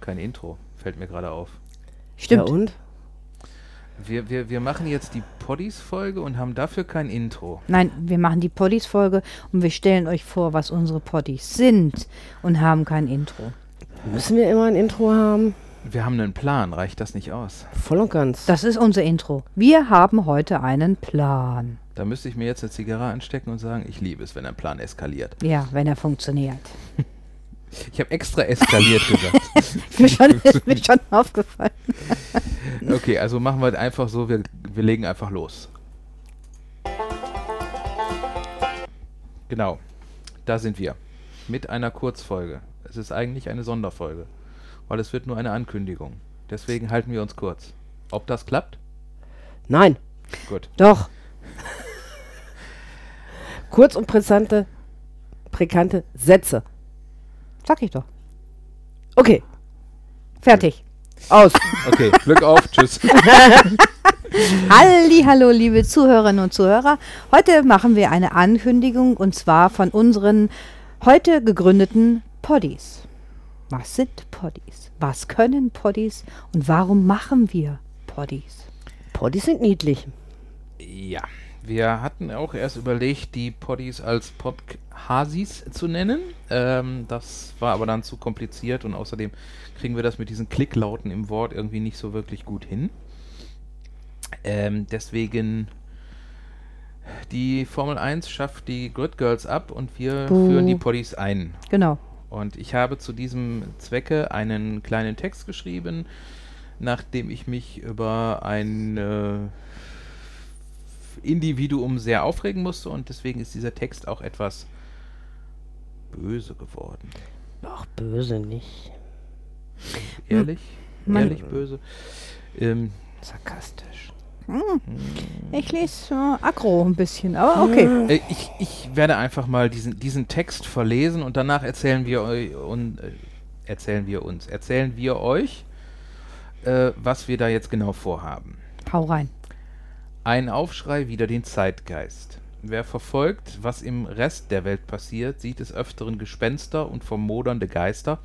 Haben kein Intro, fällt mir gerade auf. Stimmt. Ja, und? Wir, wir, wir machen jetzt die Poddies-Folge und haben dafür kein Intro. Nein, wir machen die Poddies-Folge und wir stellen euch vor, was unsere Poddies sind und haben kein Intro. Müssen wir immer ein Intro haben? Wir haben einen Plan, reicht das nicht aus? Voll und ganz. Das ist unser Intro. Wir haben heute einen Plan. Da müsste ich mir jetzt eine Zigarre anstecken und sagen, ich liebe es, wenn ein Plan eskaliert. Ja, wenn er funktioniert. Ich habe extra eskaliert gesagt. Ist mir schon, ist mir schon aufgefallen. Okay, also machen wir einfach so, wir, wir legen einfach los. Genau, da sind wir. Mit einer Kurzfolge. Es ist eigentlich eine Sonderfolge, weil es wird nur eine Ankündigung. Deswegen halten wir uns kurz. Ob das klappt? Nein. Gut. Doch. Kurz und präsente, präkante Sätze. Sag ich doch. Okay. Fertig. Aus. Okay, Glück auf, tschüss. Halli, hallo, liebe Zuhörerinnen und Zuhörer. Heute machen wir eine Ankündigung und zwar von unseren heute gegründeten Poddies. Was sind Poddies? Was können Poddies und warum machen wir Poddies? Poddies sind niedlich. Ja, wir hatten auch erst überlegt, die Poddies als Podhasis zu nennen. Ähm, das war aber dann zu kompliziert und außerdem kriegen wir das mit diesen Klicklauten im Wort irgendwie nicht so wirklich gut hin. Ähm, deswegen die Formel 1 schafft die Grid Girls ab und wir Buh. führen die Poddies ein. Genau. Und ich habe zu diesem Zwecke einen kleinen Text geschrieben, nachdem ich mich über ein äh, Individuum sehr aufregen musste und deswegen ist dieser Text auch etwas böse geworden. Ach, böse nicht. Ehrlich? Man- Ehrlich böse? Ähm, Sarkastisch. Ich lese äh, aggro ein bisschen, aber okay. äh, ich, ich werde einfach mal diesen, diesen Text verlesen und danach erzählen wir, eu, un, äh, erzählen wir uns, erzählen wir euch, äh, was wir da jetzt genau vorhaben. Hau rein. Ein Aufschrei wider den Zeitgeist. Wer verfolgt, was im Rest der Welt passiert, sieht des Öfteren Gespenster und vermodernde Geister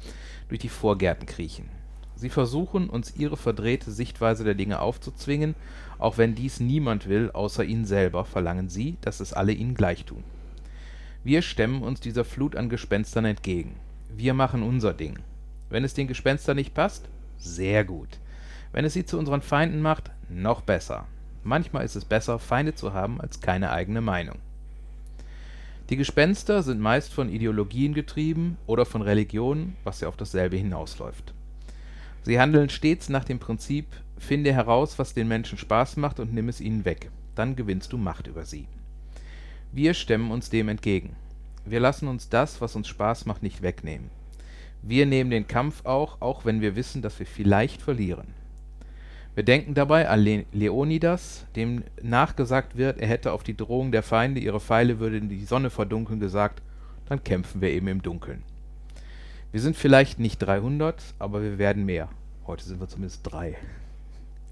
durch die Vorgärten kriechen. Sie versuchen, uns ihre verdrehte Sichtweise der Dinge aufzuzwingen, auch wenn dies niemand will, außer ihnen selber, verlangen sie, dass es alle ihnen gleich tun. Wir stemmen uns dieser Flut an Gespenstern entgegen. Wir machen unser Ding. Wenn es den Gespenstern nicht passt, sehr gut. Wenn es sie zu unseren Feinden macht, noch besser. Manchmal ist es besser, Feinde zu haben, als keine eigene Meinung. Die Gespenster sind meist von Ideologien getrieben oder von Religionen, was ja auf dasselbe hinausläuft. Sie handeln stets nach dem Prinzip, finde heraus, was den Menschen Spaß macht und nimm es ihnen weg, dann gewinnst du Macht über sie. Wir stemmen uns dem entgegen. Wir lassen uns das, was uns Spaß macht, nicht wegnehmen. Wir nehmen den Kampf auch, auch wenn wir wissen, dass wir vielleicht verlieren. Wir denken dabei an Le Leonidas, dem nachgesagt wird, er hätte auf die Drohung der Feinde, ihre Pfeile würden die Sonne verdunkeln, gesagt, dann kämpfen wir eben im Dunkeln. Wir sind vielleicht nicht 300, aber wir werden mehr. Heute sind wir zumindest drei.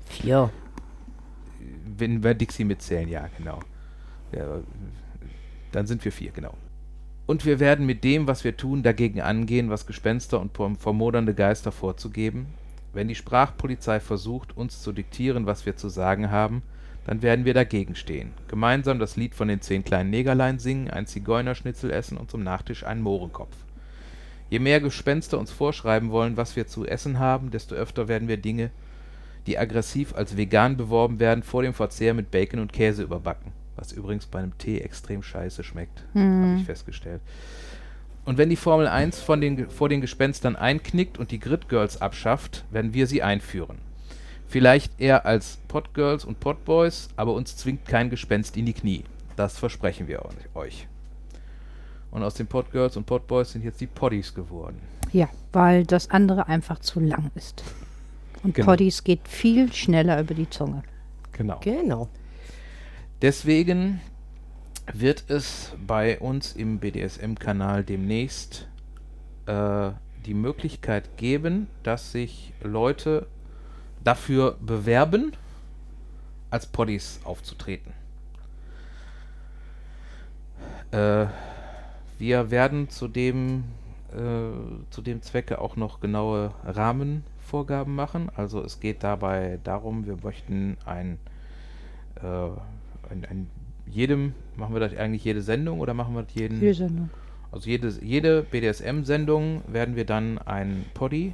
Vier. Wenn wir Dixie mitzählen, ja, genau. Ja, dann sind wir vier, genau. Und wir werden mit dem, was wir tun, dagegen angehen, was Gespenster und vermodernde Geister vorzugeben. Wenn die Sprachpolizei versucht, uns zu diktieren, was wir zu sagen haben, dann werden wir dagegen stehen. Gemeinsam das Lied von den zehn kleinen Negerlein singen, ein Zigeunerschnitzel essen und zum Nachtisch einen Mohrenkopf. Je mehr Gespenster uns vorschreiben wollen, was wir zu essen haben, desto öfter werden wir Dinge, die aggressiv als vegan beworben werden, vor dem Verzehr mit Bacon und Käse überbacken. Was übrigens bei einem Tee extrem scheiße schmeckt, habe ich festgestellt. Und wenn die Formel 1 von den, vor den Gespenstern einknickt und die Grid Girls abschafft, werden wir sie einführen. Vielleicht eher als Podgirls und Podboys, aber uns zwingt kein Gespenst in die Knie. Das versprechen wir euch. Und aus den Podgirls und Podboys sind jetzt die Poddies geworden. Ja, weil das andere einfach zu lang ist. Und Genau. Poddies geht viel schneller über die Zunge. Genau. Genau. Deswegen wird es bei uns im BDSM-Kanal demnächst äh, die Möglichkeit geben, dass sich Leute dafür bewerben, als Poddies aufzutreten. Äh, wir werden zudem äh, zu dem Zwecke auch noch genaue Rahmenvorgaben machen. Also es geht dabei darum, wir möchten ein, äh, ein, ein jedem, machen wir das eigentlich jede Sendung oder machen wir das jeden? Jede Sendung. Also jede, jede BDSM-Sendung werden wir dann ein Poddy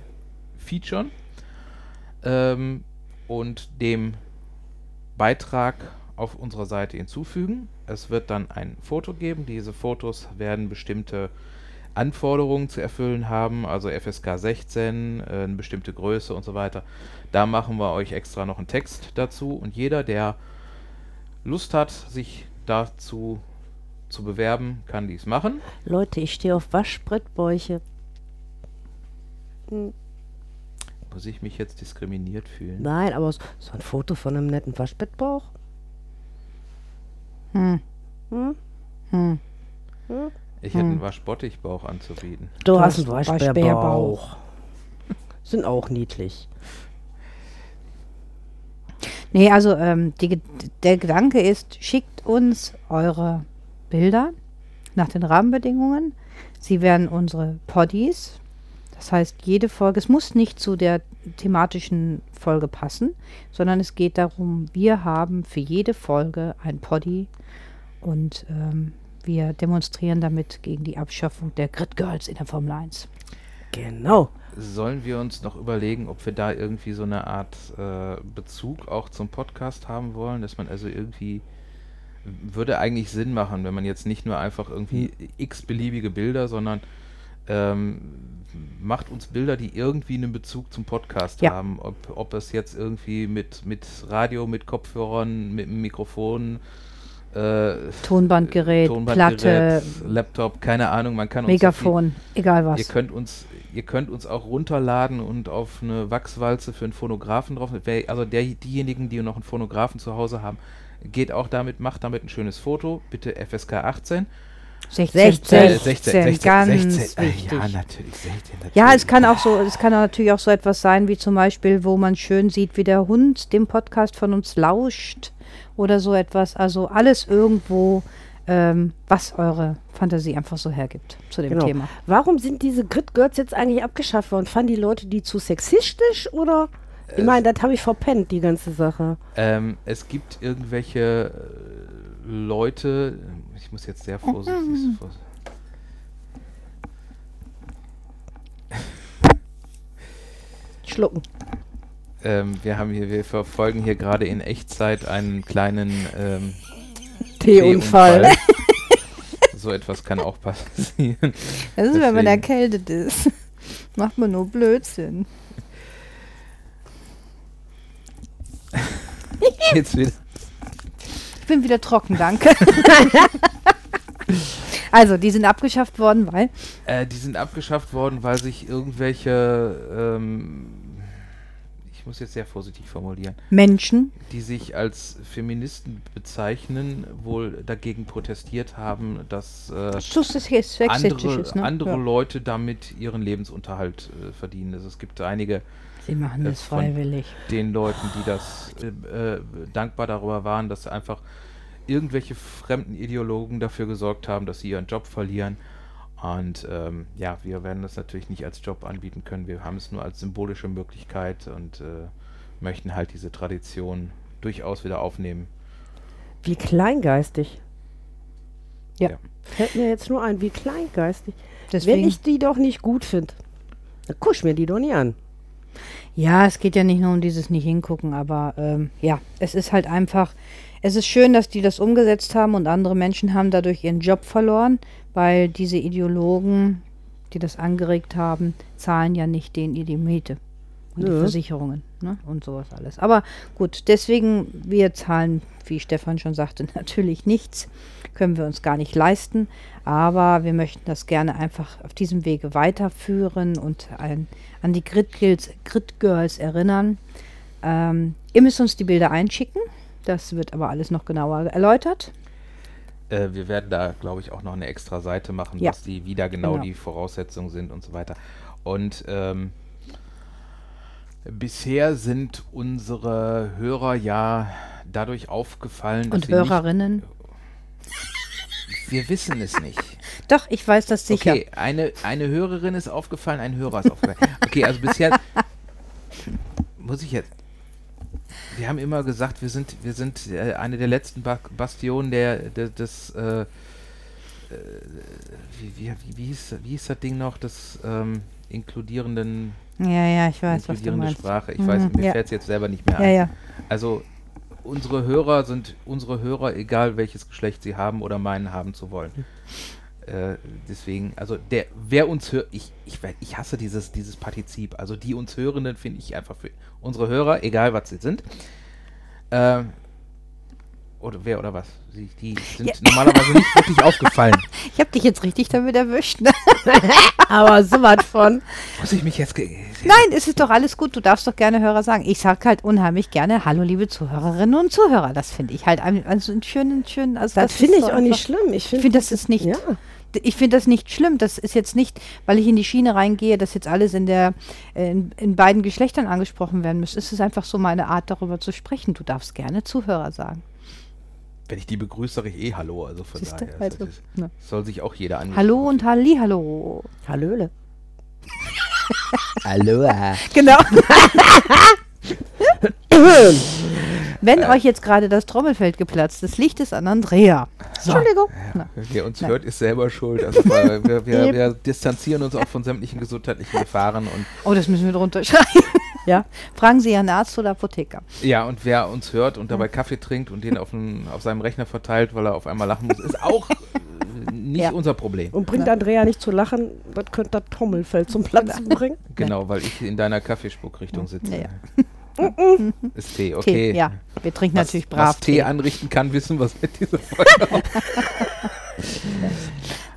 featuren ähm, und dem Beitrag auf unserer Seite hinzufügen. Es wird dann ein Foto geben. Diese Fotos werden bestimmte Anforderungen zu erfüllen haben, also FSK 16, äh, eine bestimmte Größe und so weiter. Da machen wir euch extra noch einen Text dazu und jeder, der Lust hat, sich dazu zu bewerben, kann dies machen. Leute, ich stehe auf Waschbrettbäuche. Hm, Muss ich mich jetzt diskriminiert fühlen? Nein, aber so ein Foto von einem netten Waschbettbauch. Hm. Hm? Hm. Ich hätte Hm. einen Waschbottichbauch anzubieten. Du, Du hast hast einen Waschbärbauch. Waschbärbauch. Sind auch niedlich. Nee, also ähm, die, der Gedanke ist, schickt uns eure Bilder nach den Rahmenbedingungen. Sie werden unsere Poddies. Das heißt, jede Folge, es muss nicht zu der thematischen Folge passen, sondern es geht darum, wir haben für jede Folge ein Poddy und ähm, wir demonstrieren damit gegen die Abschaffung der Grid Girls in der Formel 1. Genau. Sollen wir uns noch überlegen, ob wir da irgendwie so eine Art äh, Bezug auch zum Podcast haben wollen, dass man also irgendwie würde eigentlich Sinn machen, wenn man jetzt nicht nur einfach irgendwie x beliebige Bilder, sondern ähm, macht uns Bilder, die irgendwie einen Bezug zum Podcast Ja. haben. Ob, ob es jetzt irgendwie mit, mit Radio, mit Kopfhörern, mit Mikrofon, äh, Tonbandgerät, Tonbandgerät, Platte, Laptop, keine Ahnung, man kann uns so viel- Megafon, egal was. Ihr könnt uns, ihr könnt uns auch runterladen und auf eine Wachswalze für einen Phonographen drauf. Also der, diejenigen, die noch einen Phonographen zu Hause haben, geht auch damit, macht damit ein schönes Foto. Bitte FSK 18. 16, 16, 16, ganz Äh, wichtig. ja, natürlich, 16. Natürlich. Ja, es kann auch so, es kann natürlich auch so etwas sein, wie zum Beispiel, wo man schön sieht, wie der Hund dem Podcast von uns lauscht oder so etwas. Also alles irgendwo, ähm, was eure Fantasie einfach so hergibt zu dem Genau. Thema. Warum sind diese Grid Girls jetzt eigentlich abgeschafft worden? Fanden die Leute die zu sexistisch oder? Ich meine, das habe ich verpennt, die ganze Sache. Ähm, es gibt irgendwelche äh, Leute, ich muss jetzt sehr vorsichtig. vors- Schlucken. Ähm, wir haben hier, wir verfolgen hier gerade in Echtzeit einen kleinen ähm, Teeunfall. so etwas kann auch passieren. Das ist, wenn man Deswegen. erkältet ist. Macht man nur Blödsinn. Jetzt wieder. Ich bin wieder trocken, danke. also, die sind abgeschafft worden, weil Äh, die sind abgeschafft worden, weil sich irgendwelche, ähm, ich muss jetzt sehr vorsichtig formulieren, Menschen, die sich als Feministen bezeichnen, wohl dagegen protestiert haben, dass äh, andere, ne? andere ja. Leute damit ihren Lebensunterhalt äh, verdienen. Also es gibt einige Sie machen äh, das freiwillig. den Leuten, die das äh, äh, dankbar darüber waren, dass einfach irgendwelche fremden Ideologen dafür gesorgt haben, dass sie ihren Job verlieren. Und ähm, ja, wir werden das natürlich nicht als Job anbieten können. Wir haben es nur als symbolische Möglichkeit und äh, möchten halt diese Tradition durchaus wieder aufnehmen. Wie kleingeistig. Ja. Ja. Fällt mir jetzt nur ein, wie kleingeistig. Deswegen, Wenn ich die doch nicht gut finde, dann kusch mir die doch nie an. Ja, es geht ja nicht nur um dieses nicht hingucken, aber ähm, ja, es ist halt einfach, es ist schön, dass die das umgesetzt haben und andere Menschen haben dadurch ihren Job verloren, weil diese Ideologen, die das angeregt haben, zahlen ja nicht denen ihr die Miete und die Nö. Versicherungen ne? und sowas alles. Aber gut, deswegen, wir zahlen, wie Stefan schon sagte, natürlich nichts, können wir uns gar nicht leisten, aber wir möchten das gerne einfach auf diesem Wege weiterführen und ein, an die Grid Girls, Grid Girls erinnern. Ähm, ihr müsst uns die Bilder einschicken, das wird aber alles noch genauer erläutert. Äh, wir werden da, glaube ich, auch noch eine extra Seite machen, Ja. was die wieder genau, Genau. die Voraussetzungen sind und so weiter. Und ähm, bisher sind unsere Hörer ja dadurch aufgefallen, dass Und nicht Hörerinnen. Wir wissen es nicht. Doch, ich weiß das sicher. Okay, eine, eine Hörerin ist aufgefallen, ein Hörer ist aufgefallen. Okay, also bisher muss ich jetzt. Wir haben immer gesagt, wir sind, wir sind äh, eine der letzten ba Bastionen der, der des äh, äh, wie, wie, wie, hieß, wie hieß das Ding noch, des ähm, inkludierenden Ja, ja, ich weiß, was du meinst. Sprache. Ich Mhm, weiß, mir ja. fällt es jetzt selber nicht mehr Ja, ein. ja. Also unsere Hörer sind unsere Hörer, egal welches Geschlecht sie haben oder meinen haben zu wollen. Äh, deswegen, also der, wer uns hört, ich, ich, ich hasse dieses, dieses Partizip. Also die uns Hörenden finde ich einfach für unsere Hörer, egal was sie sind. Äh, oder wer oder was? Sie, die sind Ja. normalerweise nicht wirklich aufgefallen. Ich habe dich jetzt richtig damit erwischt. Ne? Aber sowas von. Muss ich mich jetzt. Nein, es ist doch alles gut. Du darfst doch gerne Hörer sagen. Ich sage halt unheimlich gerne Hallo, liebe Zuhörerinnen und Zuhörer. Das finde ich halt ein, also einen schönen, schönen. Also Das, ist finde ich so auch nicht schlimm. Ich finde, finde, das ist nicht. Ja. Ich finde das nicht schlimm. Das ist jetzt nicht, weil ich in die Schiene reingehe, dass jetzt alles in der äh, in, in beiden Geschlechtern angesprochen werden muss. Es ist einfach so meine Art, darüber zu sprechen. Du darfst gerne Zuhörer sagen. Wenn ich die begrüße, sage ich eh Hallo. Also von Siehste? daher Also, das ist, ne. soll sich auch jeder an. Hallo und Hallihallo. Hallöle. Hallo. Genau. Wenn euch jetzt gerade das Trommelfeld geplatzt ist, liegt es an Andrea. Entschuldigung. Na, Wer uns Nein. hört, ist selber schuld. Also weil wir, wir, wir distanzieren uns auch von sämtlichen gesundheitlichen Gefahren und Oh, das müssen wir drunter schreiben. Ja. Fragen Sie Ihren Arzt oder Apotheker. ja, und wer uns hört und dabei Kaffee trinkt und den auf, den, auf seinem Rechner verteilt, weil er auf einmal lachen muss, ist auch äh, nicht Ja. unser Problem. Und bringt Andrea nicht zu lachen, das könnte das Trommelfell zum Platzen bringen. Genau, weil ich in deiner Kaffeespuckrichtung sitze. Ja, ja. Ist Tee, Tee, okay. ja. Wir trinken Was, natürlich brav was Tee Tee. anrichten kann, wissen wir mit dieser Folge.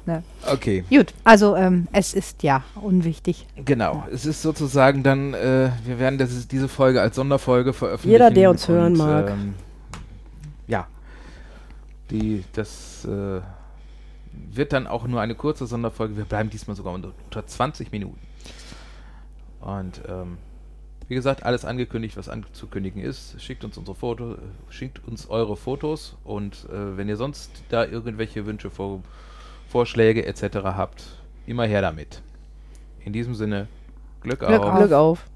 Ne. Okay, Gut, also ähm, es ist ja unwichtig. genau. Es ist sozusagen dann, äh, wir werden das, diese Folge als Sonderfolge veröffentlichen. Jeder, der uns hören und, mag. Ähm, ja, die, das äh, wird dann auch nur eine kurze Sonderfolge. Wir bleiben diesmal sogar unter, unter 20 Minuten. Und ähm, wie gesagt, alles angekündigt, was anzukündigen ist. Schickt uns unsere Foto, schickt uns eure Fotos und äh, wenn ihr sonst da irgendwelche Wünsche, Vor Vorschläge etc. habt, immer her damit. In diesem Sinne, Glück, Glück auf. auf. Glück auf.